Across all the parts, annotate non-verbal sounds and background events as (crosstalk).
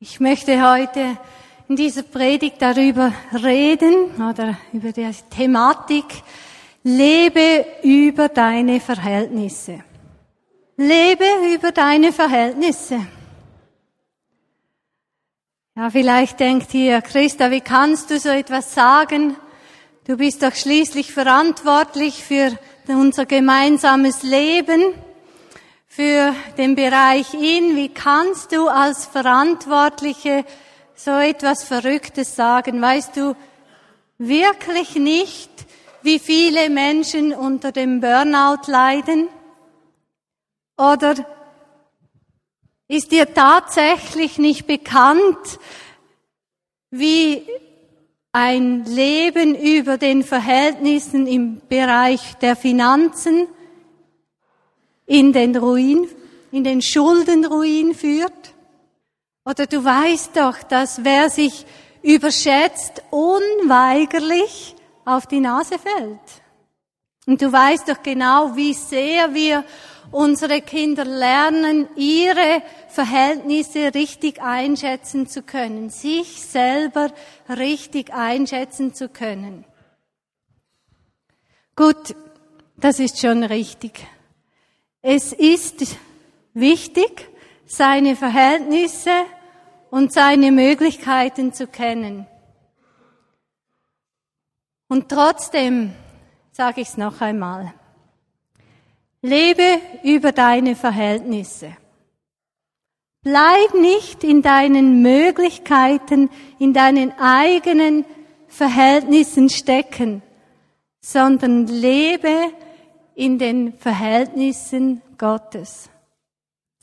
Ich möchte heute in dieser Predigt darüber reden oder über die Thematik Lebe über deine Verhältnisse. Lebe über deine Verhältnisse. Ja, vielleicht denkt ihr, Christa, wie kannst du so etwas sagen? Du bist doch schließlich verantwortlich für unser gemeinsames Leben für den Bereich in. Wie kannst du als Verantwortliche so etwas Verrücktes sagen? Weißt du wirklich nicht, wie viele Menschen unter dem Burnout leiden? Oder ist dir tatsächlich nicht bekannt, wie ein Leben über den Verhältnissen im Bereich der Finanzen in den Ruin, in den Schuldenruin führt? Oder du weißt doch, dass wer sich überschätzt, unweigerlich auf die Nase fällt. Und du weißt doch genau, wie sehr wir unsere Kinder lernen, ihre Verhältnisse richtig einschätzen zu können, sich selber richtig einschätzen zu können. Gut, das ist schon richtig. Es ist wichtig, seine Verhältnisse und seine Möglichkeiten zu kennen. Und trotzdem sage ich es noch einmal. Lebe über deine Verhältnisse. Bleib nicht in deinen Möglichkeiten, in deinen eigenen Verhältnissen stecken, sondern lebe in den Verhältnissen Gottes,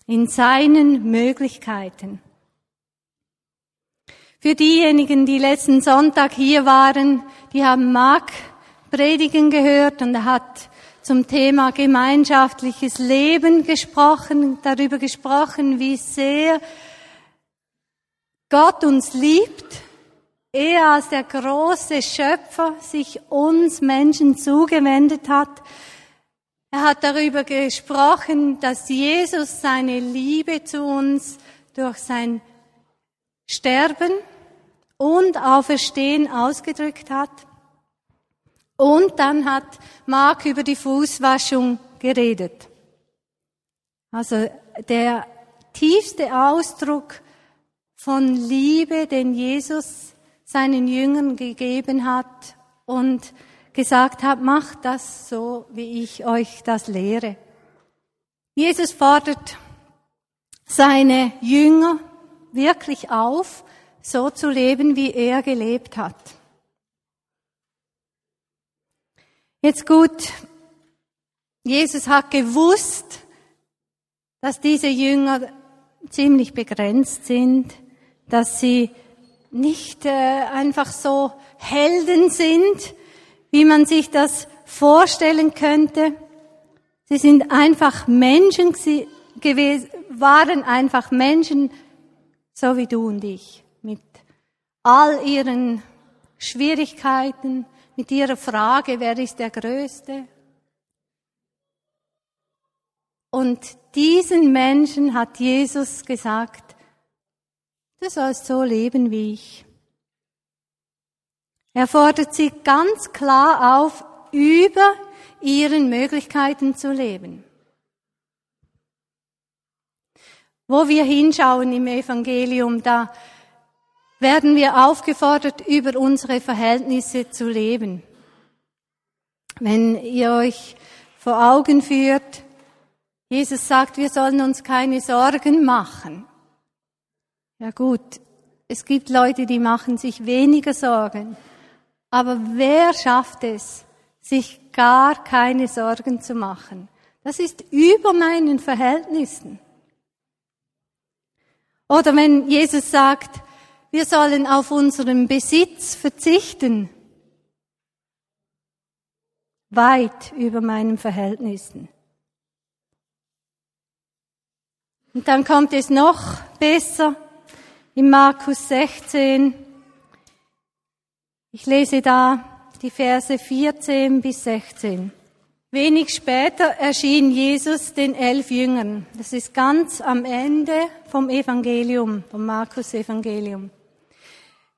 in seinen Möglichkeiten. Für diejenigen, die letzten Sonntag hier waren, die haben Mark predigen gehört und er hat zum Thema gemeinschaftliches Leben gesprochen, darüber gesprochen, wie sehr Gott uns liebt, er als der große Schöpfer sich uns Menschen zugewendet hat, er hat darüber gesprochen, dass Jesus seine Liebe zu uns durch sein Sterben und Auferstehen ausgedrückt hat. Und dann hat Mark über die Fußwaschung geredet. Also der tiefste Ausdruck von Liebe, den Jesus seinen Jüngern gegeben hat und gesagt habe, macht das so, wie ich euch das lehre. Jesus fordert seine Jünger wirklich auf, so zu leben, wie er gelebt hat. Jetzt gut, Jesus hat gewusst, dass diese Jünger ziemlich begrenzt sind, dass sie nicht äh, einfach so Helden sind, wie man sich das vorstellen könnte. Sie sind einfach Menschen gewesen, waren einfach Menschen, so wie du und ich, mit all ihren Schwierigkeiten, mit ihrer Frage, wer ist der Größte? Und diesen Menschen hat Jesus gesagt, du sollst so leben wie ich. Er fordert sie ganz klar auf, über ihren Möglichkeiten zu leben. Wo wir hinschauen im Evangelium, da werden wir aufgefordert, über unsere Verhältnisse zu leben. Wenn ihr euch vor Augen führt, Jesus sagt, wir sollen uns keine Sorgen machen. Ja gut, es gibt Leute, die machen sich weniger Sorgen. Aber wer schafft es, sich gar keine Sorgen zu machen? Das ist über meinen Verhältnissen. Oder wenn Jesus sagt, wir sollen auf unseren Besitz verzichten, weit über meinen Verhältnissen. Und dann kommt es noch besser in Markus 16, ich lese da die Verse 14 bis 16. Wenig später erschien Jesus den elf Jüngern. Das ist ganz am Ende vom Evangelium, vom Markus Evangelium.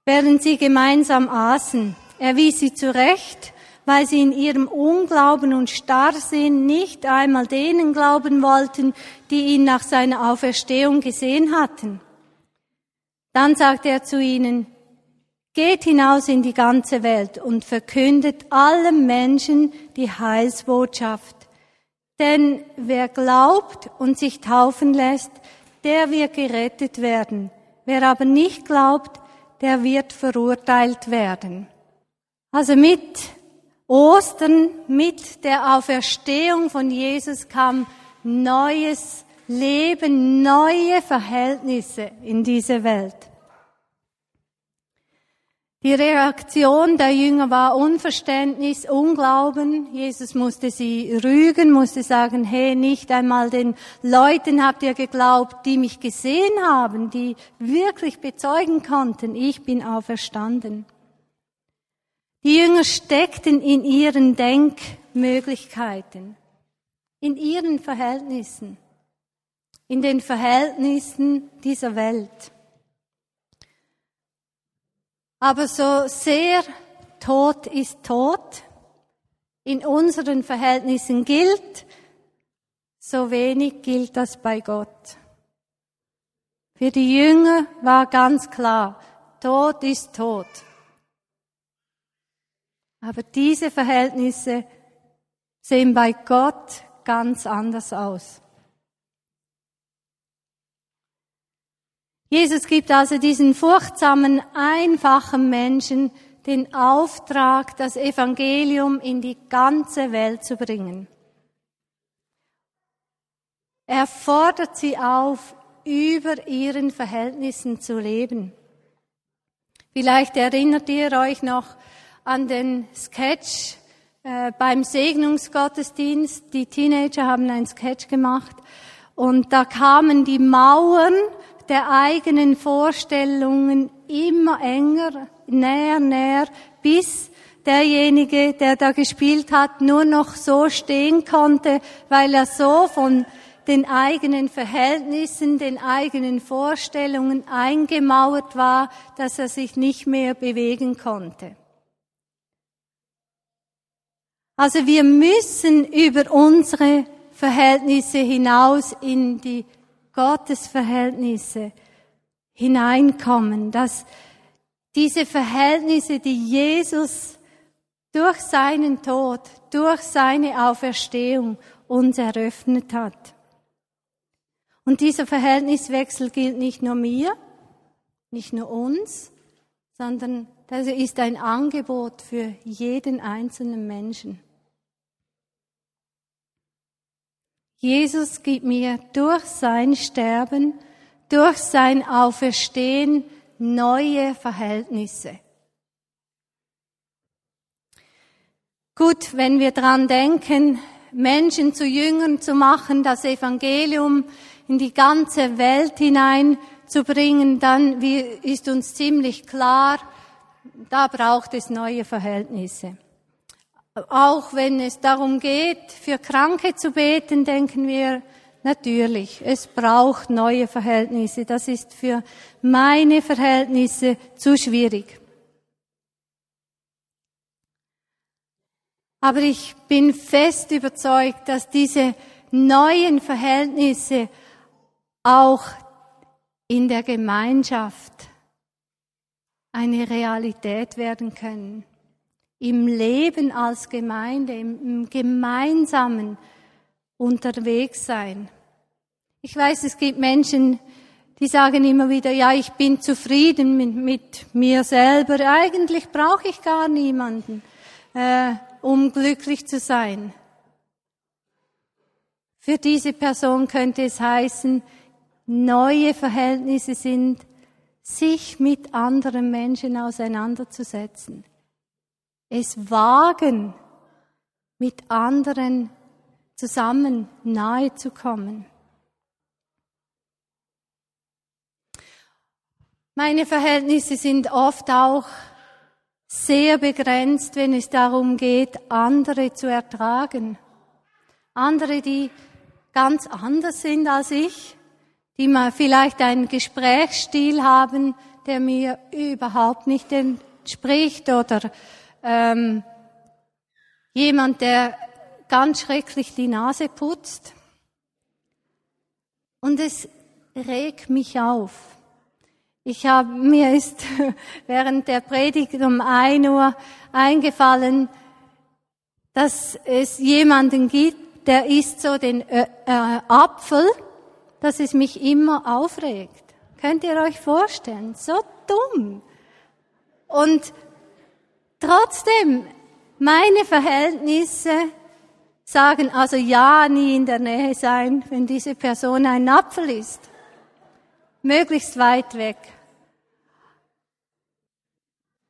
Während sie gemeinsam aßen, er wies sie zurecht, weil sie in ihrem Unglauben und Starrsinn nicht einmal denen glauben wollten, die ihn nach seiner Auferstehung gesehen hatten. Dann sagte er zu ihnen, Geht hinaus in die ganze Welt und verkündet allen Menschen die Heilsbotschaft. Denn wer glaubt und sich taufen lässt, der wird gerettet werden. Wer aber nicht glaubt, der wird verurteilt werden. Also mit Ostern, mit der Auferstehung von Jesus kam neues Leben, neue Verhältnisse in diese Welt. Die Reaktion der Jünger war Unverständnis, Unglauben. Jesus musste sie rügen, musste sagen, hey, nicht einmal den Leuten habt ihr geglaubt, die mich gesehen haben, die wirklich bezeugen konnten, ich bin auferstanden. Die Jünger steckten in ihren Denkmöglichkeiten, in ihren Verhältnissen, in den Verhältnissen dieser Welt. Aber so sehr Tod ist Tod in unseren Verhältnissen gilt, so wenig gilt das bei Gott. Für die Jünger war ganz klar, Tod ist Tod. Aber diese Verhältnisse sehen bei Gott ganz anders aus. Jesus gibt also diesen furchtsamen, einfachen Menschen den Auftrag, das Evangelium in die ganze Welt zu bringen. Er fordert sie auf, über ihren Verhältnissen zu leben. Vielleicht erinnert ihr euch noch an den Sketch äh, beim Segnungsgottesdienst. Die Teenager haben einen Sketch gemacht und da kamen die Mauern der eigenen Vorstellungen immer enger, näher, näher, bis derjenige, der da gespielt hat, nur noch so stehen konnte, weil er so von den eigenen Verhältnissen, den eigenen Vorstellungen eingemauert war, dass er sich nicht mehr bewegen konnte. Also wir müssen über unsere Verhältnisse hinaus in die Gottesverhältnisse hineinkommen, dass diese Verhältnisse, die Jesus durch seinen Tod, durch seine Auferstehung uns eröffnet hat. Und dieser Verhältniswechsel gilt nicht nur mir, nicht nur uns, sondern das ist ein Angebot für jeden einzelnen Menschen. Jesus gibt mir durch sein Sterben, durch sein Auferstehen neue Verhältnisse. Gut, wenn wir dran denken, Menschen zu Jüngern zu machen, das Evangelium in die ganze Welt hineinzubringen, dann ist uns ziemlich klar, da braucht es neue Verhältnisse. Auch wenn es darum geht, für Kranke zu beten, denken wir, natürlich, es braucht neue Verhältnisse. Das ist für meine Verhältnisse zu schwierig. Aber ich bin fest überzeugt, dass diese neuen Verhältnisse auch in der Gemeinschaft eine Realität werden können im Leben als Gemeinde, im gemeinsamen unterwegs sein. Ich weiß, es gibt Menschen, die sagen immer wieder, ja, ich bin zufrieden mit, mit mir selber. Eigentlich brauche ich gar niemanden, äh, um glücklich zu sein. Für diese Person könnte es heißen, neue Verhältnisse sind, sich mit anderen Menschen auseinanderzusetzen es wagen, mit anderen zusammen nahe zu kommen. Meine Verhältnisse sind oft auch sehr begrenzt, wenn es darum geht, andere zu ertragen, andere, die ganz anders sind als ich, die mal vielleicht einen Gesprächsstil haben, der mir überhaupt nicht entspricht oder ähm, jemand, der ganz schrecklich die Nase putzt. Und es regt mich auf. Ich habe, mir ist (laughs) während der Predigt um ein Uhr eingefallen, dass es jemanden gibt, der isst so den äh, äh, Apfel, dass es mich immer aufregt. Könnt ihr euch vorstellen? So dumm. Und trotzdem, meine Verhältnisse sagen also ja, nie in der Nähe sein, wenn diese Person ein Apfel ist. Möglichst weit weg.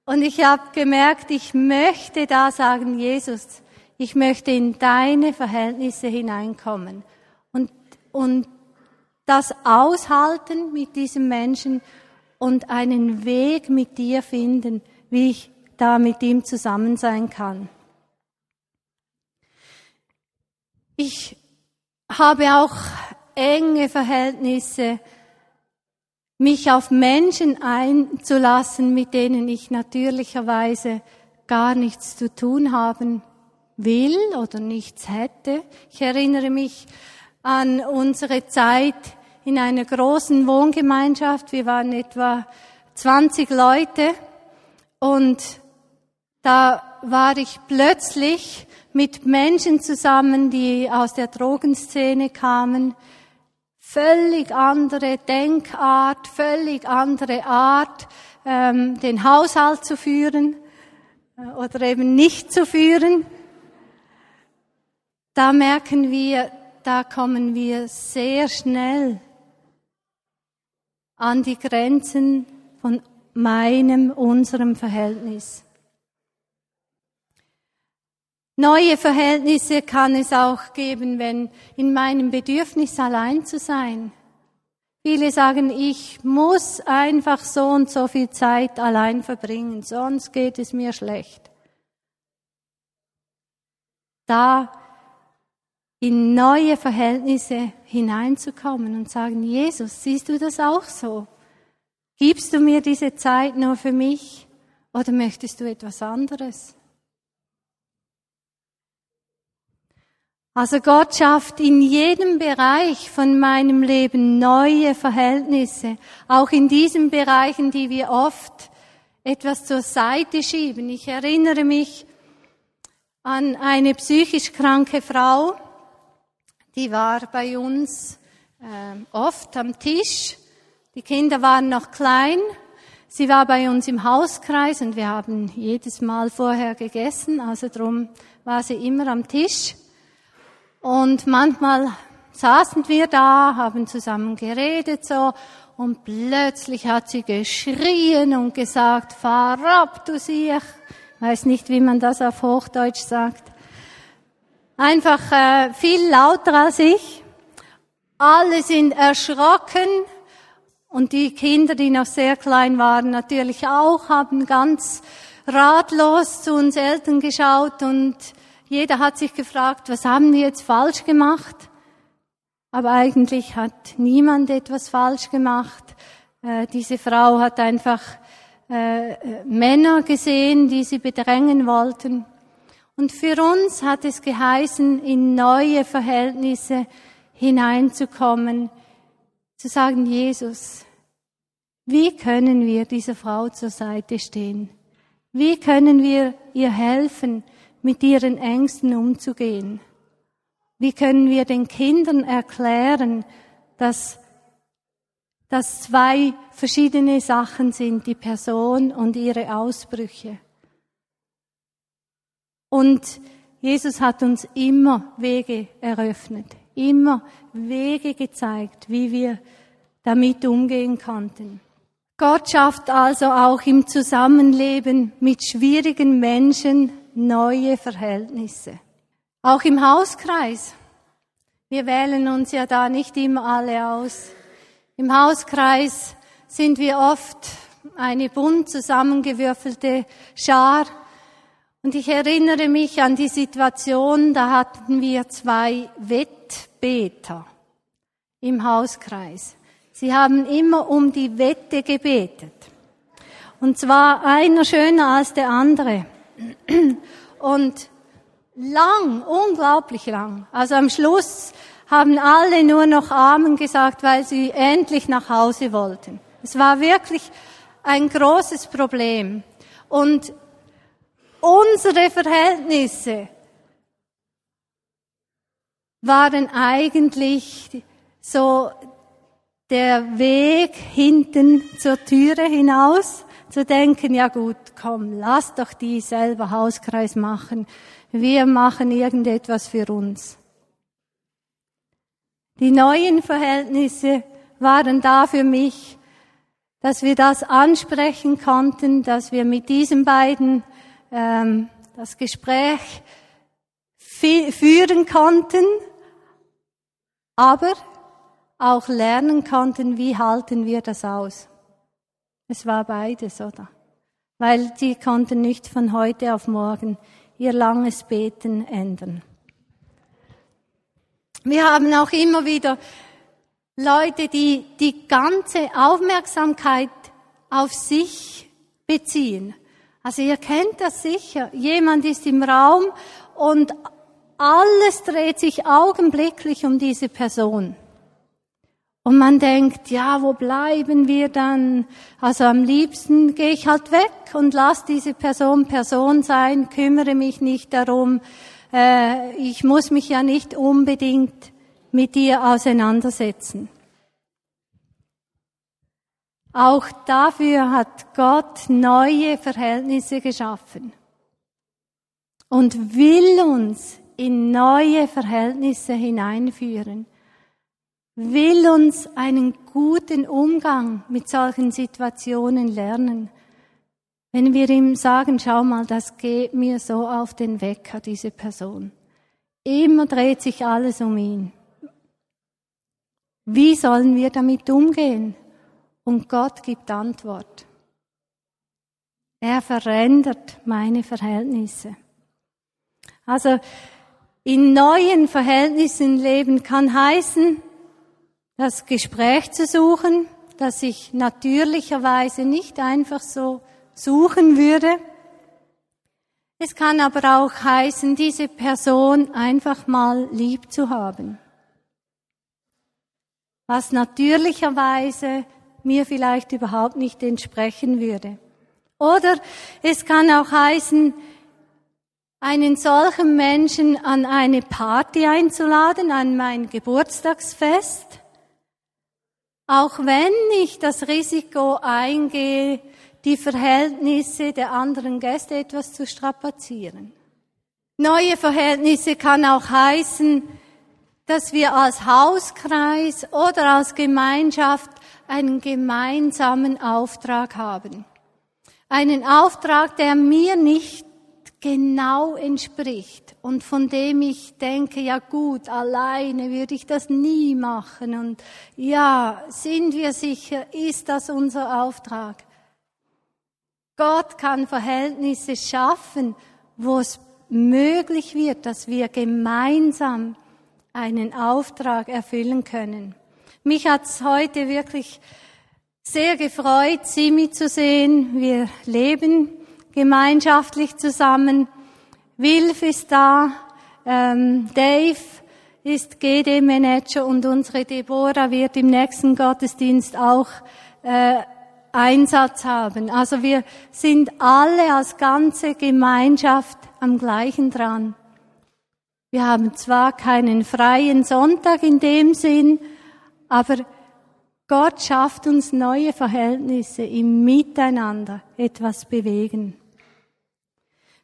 Und ich habe gemerkt, ich möchte da sagen, Jesus, ich möchte in deine Verhältnisse hineinkommen und, und das aushalten mit diesem Menschen und einen Weg mit dir finden, wie ich da mit ihm zusammen sein kann. Ich habe auch enge Verhältnisse, mich auf Menschen einzulassen, mit denen ich natürlicherweise gar nichts zu tun haben will oder nichts hätte. Ich erinnere mich an unsere Zeit in einer großen Wohngemeinschaft. Wir waren etwa 20 Leute und da war ich plötzlich mit Menschen zusammen, die aus der Drogenszene kamen. Völlig andere Denkart, völlig andere Art, ähm, den Haushalt zu führen äh, oder eben nicht zu führen. Da merken wir, da kommen wir sehr schnell an die Grenzen von meinem, unserem Verhältnis. Neue Verhältnisse kann es auch geben, wenn in meinem Bedürfnis allein zu sein. Viele sagen, ich muss einfach so und so viel Zeit allein verbringen, sonst geht es mir schlecht. Da in neue Verhältnisse hineinzukommen und sagen, Jesus, siehst du das auch so? Gibst du mir diese Zeit nur für mich oder möchtest du etwas anderes? Also Gott schafft in jedem Bereich von meinem Leben neue Verhältnisse, auch in diesen Bereichen, die wir oft etwas zur Seite schieben. Ich erinnere mich an eine psychisch kranke Frau, die war bei uns äh, oft am Tisch. Die Kinder waren noch klein. Sie war bei uns im Hauskreis und wir haben jedes Mal vorher gegessen, also drum war sie immer am Tisch. Und manchmal saßen wir da, haben zusammen geredet so und plötzlich hat sie geschrien und gesagt, fahr ab, du Siech. Weiß nicht, wie man das auf Hochdeutsch sagt einfach äh, viel lauter als ich. Alle sind erschrocken und die Kinder, die noch sehr klein waren, natürlich auch, haben ganz ratlos zu uns Eltern geschaut und jeder hat sich gefragt, was haben wir jetzt falsch gemacht? Aber eigentlich hat niemand etwas falsch gemacht. Äh, diese Frau hat einfach äh, Männer gesehen, die sie bedrängen wollten. Und für uns hat es geheißen, in neue Verhältnisse hineinzukommen, zu sagen, Jesus, wie können wir dieser Frau zur Seite stehen? Wie können wir ihr helfen, mit ihren Ängsten umzugehen? Wie können wir den Kindern erklären, dass das zwei verschiedene Sachen sind, die Person und ihre Ausbrüche? Und Jesus hat uns immer Wege eröffnet, immer Wege gezeigt, wie wir damit umgehen konnten. Gott schafft also auch im Zusammenleben mit schwierigen Menschen neue Verhältnisse. Auch im Hauskreis. Wir wählen uns ja da nicht immer alle aus. Im Hauskreis sind wir oft eine bunt zusammengewürfelte Schar Und ich erinnere mich an die Situation, da hatten wir zwei Wettbeter im Hauskreis. Sie haben immer um die Wette gebetet. Und zwar einer schöner als der andere. (clears throat) Und lang, unglaublich lang. Also am Schluss haben alle nur noch Amen gesagt, weil sie endlich nach Hause wollten. Es war wirklich ein großes Problem. Und unsere Verhältnisse waren eigentlich so der Weg hinten zur Türe hinaus, zu denken, ja gut, komm, lass doch die selber Hauskreis machen. Wir machen irgendetwas für uns. Die neuen Verhältnisse waren da für mich, dass wir das ansprechen konnten, dass wir mit diesen beiden ähm, das Gespräch führen konnten, aber auch lernen konnten, wie halten wir das aus. Es war beides, oder? Weil sie konnten nicht von heute auf morgen ihr langes Beten ändern. Wir haben auch immer wieder Leute, die die ganze Aufmerksamkeit auf sich beziehen. Also ihr kennt das sicher. Jemand ist im Raum und alles dreht sich augenblicklich um diese Person. Und man denkt, ja, wo bleiben wir dann? Also am liebsten gehe ich halt weg und lass diese Person Person sein, kümmere mich nicht darum. Äh, ich muss mich ja nicht unbedingt mit dir auseinandersetzen. Auch dafür hat Gott neue Verhältnisse geschaffen und will uns in neue Verhältnisse hineinführen, will uns einen guten Umgang mit solchen Situationen lernen. Wenn wir ihm sagen, schau mal, das geht mir so auf den Wecker, diese Person. Immer dreht sich alles um ihn. Wie sollen wir damit umgehen? Und Gott gibt Antwort. Er verändert meine Verhältnisse. Also in neuen Verhältnissen leben kann heißen, das Gespräch zu suchen, das ich natürlicherweise nicht einfach so suchen würde. Es kann aber auch heißen, diese Person einfach mal lieb zu haben. Was natürlicherweise mir vielleicht überhaupt nicht entsprechen würde. Oder es kann auch heißen, einen solchen Menschen an eine Party einzuladen, an mein Geburtstagsfest, auch wenn ich das Risiko eingehe, die Verhältnisse der anderen Gäste etwas zu strapazieren. Neue Verhältnisse kann auch heißen, dass wir als Hauskreis oder als Gemeinschaft einen gemeinsamen Auftrag haben. Einen Auftrag, der mir nicht genau entspricht und von dem ich denke, ja gut, alleine würde ich das nie machen und ja, sind wir sicher, ist das unser Auftrag? Gott kann Verhältnisse schaffen, wo es möglich wird, dass wir gemeinsam einen Auftrag erfüllen können. Mich hat's heute wirklich sehr gefreut, Simi zu sehen. Wir leben gemeinschaftlich zusammen. Wilf ist da, ähm, Dave ist GD-Manager und unsere Deborah wird im nächsten Gottesdienst auch äh, Einsatz haben. Also wir sind alle als ganze Gemeinschaft am gleichen dran. Wir haben zwar keinen freien Sonntag in dem Sinn, aber Gott schafft uns neue Verhältnisse im Miteinander etwas bewegen.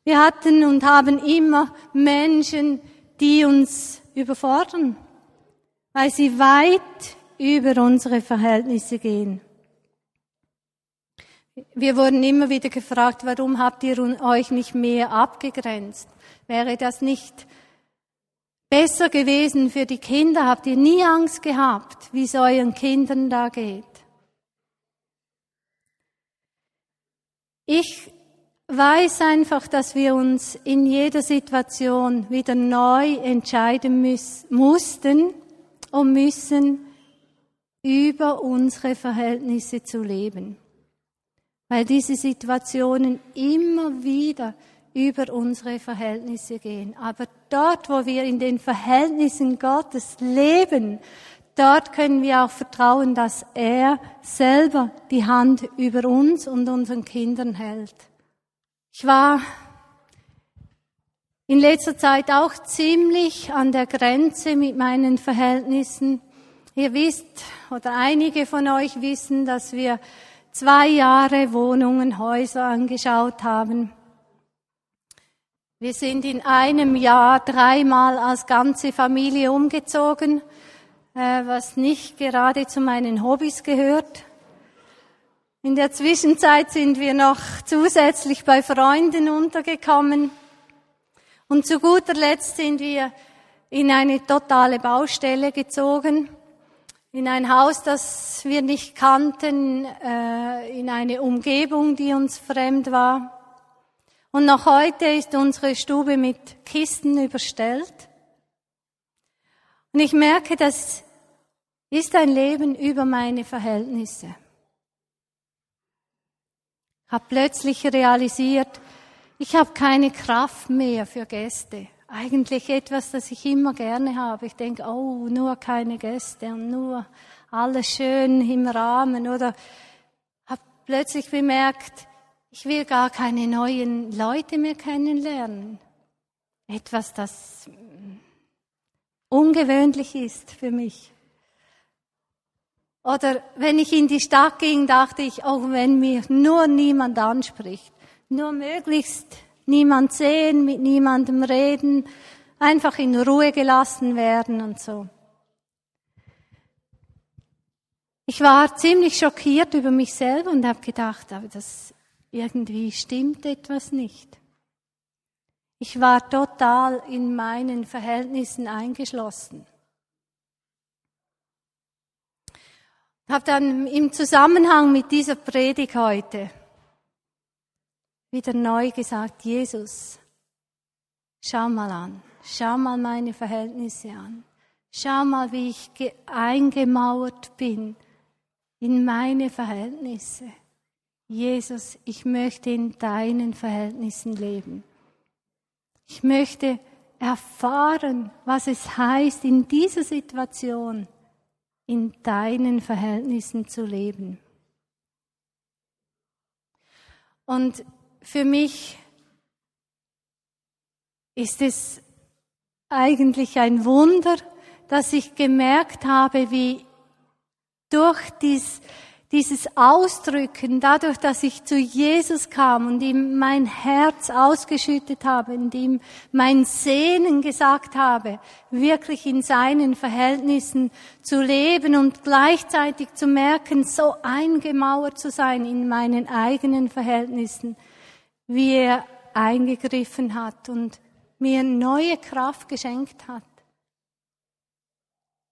Wir hatten und haben immer Menschen, die uns überfordern, weil sie weit über unsere Verhältnisse gehen. Wir wurden immer wieder gefragt, warum habt ihr euch nicht mehr abgegrenzt? Wäre das nicht besser gewesen für die Kinder? Habt ihr nie Angst gehabt, wie es euren Kindern da geht? Ich weiß einfach, dass wir uns in jeder Situation wieder neu entscheiden mussten und müssen, über unsere Verhältnisse zu leben. Weil diese Situationen immer wieder über unsere Verhältnisse gehen. Aber dort, wo wir in den Verhältnissen Gottes leben, dort können wir auch vertrauen, dass er selber die Hand über uns und unseren Kindern hält. Ich war in letzter Zeit auch ziemlich an der Grenze mit meinen Verhältnissen. Ihr wisst, oder einige von euch wissen, dass wir zwei Jahre Wohnungen, Häuser angeschaut haben. Wir sind in einem Jahr dreimal als ganze Familie umgezogen, äh, was nicht gerade zu meinen Hobbys gehört. In der Zwischenzeit sind wir noch zusätzlich bei Freunden untergekommen. Und zu guter Letzt sind wir in eine totale Baustelle gezogen, in ein Haus, das wir nicht kannten, äh, in eine Umgebung, die uns fremd war. Und noch heute ist unsere Stube mit Kisten überstellt. Und ich merke, das ist ein Leben über meine Verhältnisse habe plötzlich realisiert, ich habe keine Kraft mehr für Gäste. Eigentlich etwas, das ich immer gerne habe. Ich denke, oh, nur keine Gäste und nur alles schön im Rahmen. Oder habe plötzlich bemerkt, ich will gar keine neuen Leute mehr kennenlernen. Etwas, das ungewöhnlich ist für mich. Oder wenn ich in die Stadt ging, dachte ich, auch wenn mir nur niemand anspricht, nur möglichst niemand sehen, mit niemandem reden, einfach in Ruhe gelassen werden und so. Ich war ziemlich schockiert über mich selber und habe gedacht, aber das irgendwie stimmt etwas nicht. Ich war total in meinen Verhältnissen eingeschlossen. Habe dann im Zusammenhang mit dieser Predigt heute wieder neu gesagt, Jesus, schau mal an, schau mal meine Verhältnisse an, schau mal, wie ich eingemauert bin in meine Verhältnisse. Jesus, ich möchte in deinen Verhältnissen leben. Ich möchte erfahren, was es heißt, in dieser Situation in deinen Verhältnissen zu leben. Und für mich ist es eigentlich ein Wunder, dass ich gemerkt habe, wie durch dies, dieses Ausdrücken, dadurch, dass ich zu Jesus kam und ihm mein Herz ausgeschüttet habe und ihm mein Sehnen gesagt habe, wirklich in seinen Verhältnissen zu leben und gleichzeitig zu merken, so eingemauert zu sein in meinen eigenen Verhältnissen, wie er eingegriffen hat und mir neue Kraft geschenkt hat.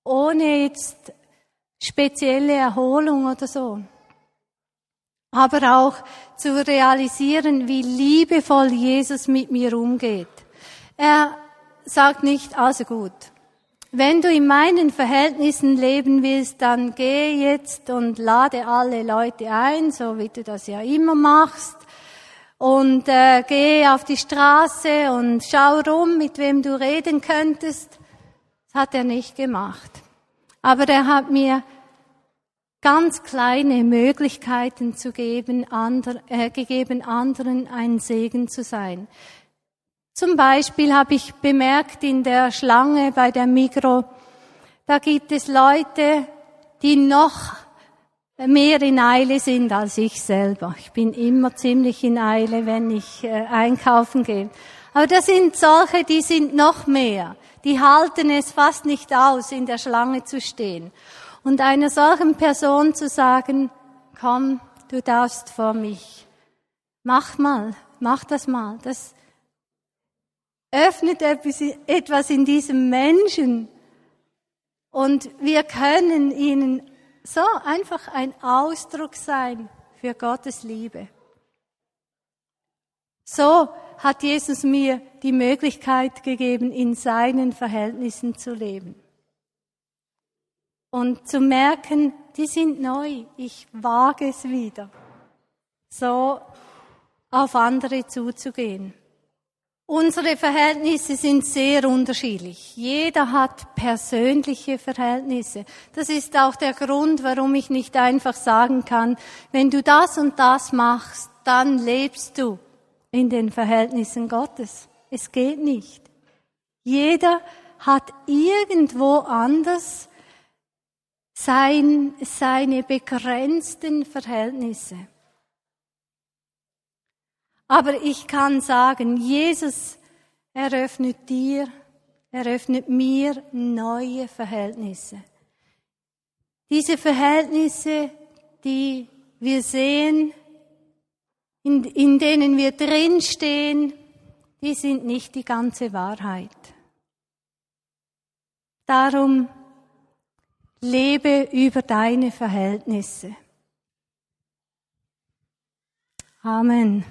Ohne jetzt spezielle Erholung oder so. Aber auch zu realisieren, wie liebevoll Jesus mit mir umgeht. Er sagt nicht, also gut, wenn du in meinen Verhältnissen leben willst, dann geh jetzt und lade alle Leute ein, so wie du das ja immer machst. Und äh, geh auf die Straße und schau rum, mit wem du reden könntest. Das hat er nicht gemacht. Aber er hat mir ganz kleine Möglichkeiten zu geben, ander, äh, gegeben, anderen ein Segen zu sein. Zum Beispiel habe ich bemerkt in der Schlange bei der Migro, da gibt es Leute, die noch mehr in Eile sind als ich selber. Ich bin immer ziemlich in Eile, wenn ich äh, einkaufen gehe. Aber das sind solche, die sind noch mehr die halten es fast nicht aus, in der Schlange zu stehen. Und einer solchen Person zu sagen, komm, du darfst vor mich. Mach mal, mach das mal. Das öffnet etwas in diesem Menschen. Und wir können ihnen so einfach ein Ausdruck sein für Gottes Liebe. So hat Jesus mir die Möglichkeit gegeben, in seinen Verhältnissen zu leben. Und zu merken, die sind neu, ich wage es wieder, so auf andere zuzugehen. Unsere Verhältnisse sind sehr unterschiedlich. Jeder hat persönliche Verhältnisse. Das ist auch der Grund, warum ich nicht einfach sagen kann, wenn du das und das machst, dann lebst du in den Verhältnissen Gottes. Es geht nicht. Jeder hat irgendwo anders sein, seine begrenzten Verhältnisse. Aber ich kann sagen, Jesus eröffnet dir, eröffnet mir neue Verhältnisse. Diese Verhältnisse, die wir sehen, in, in denen wir drinstehen, die sind nicht die ganze Wahrheit. Darum lebe über deine Verhältnisse. Amen.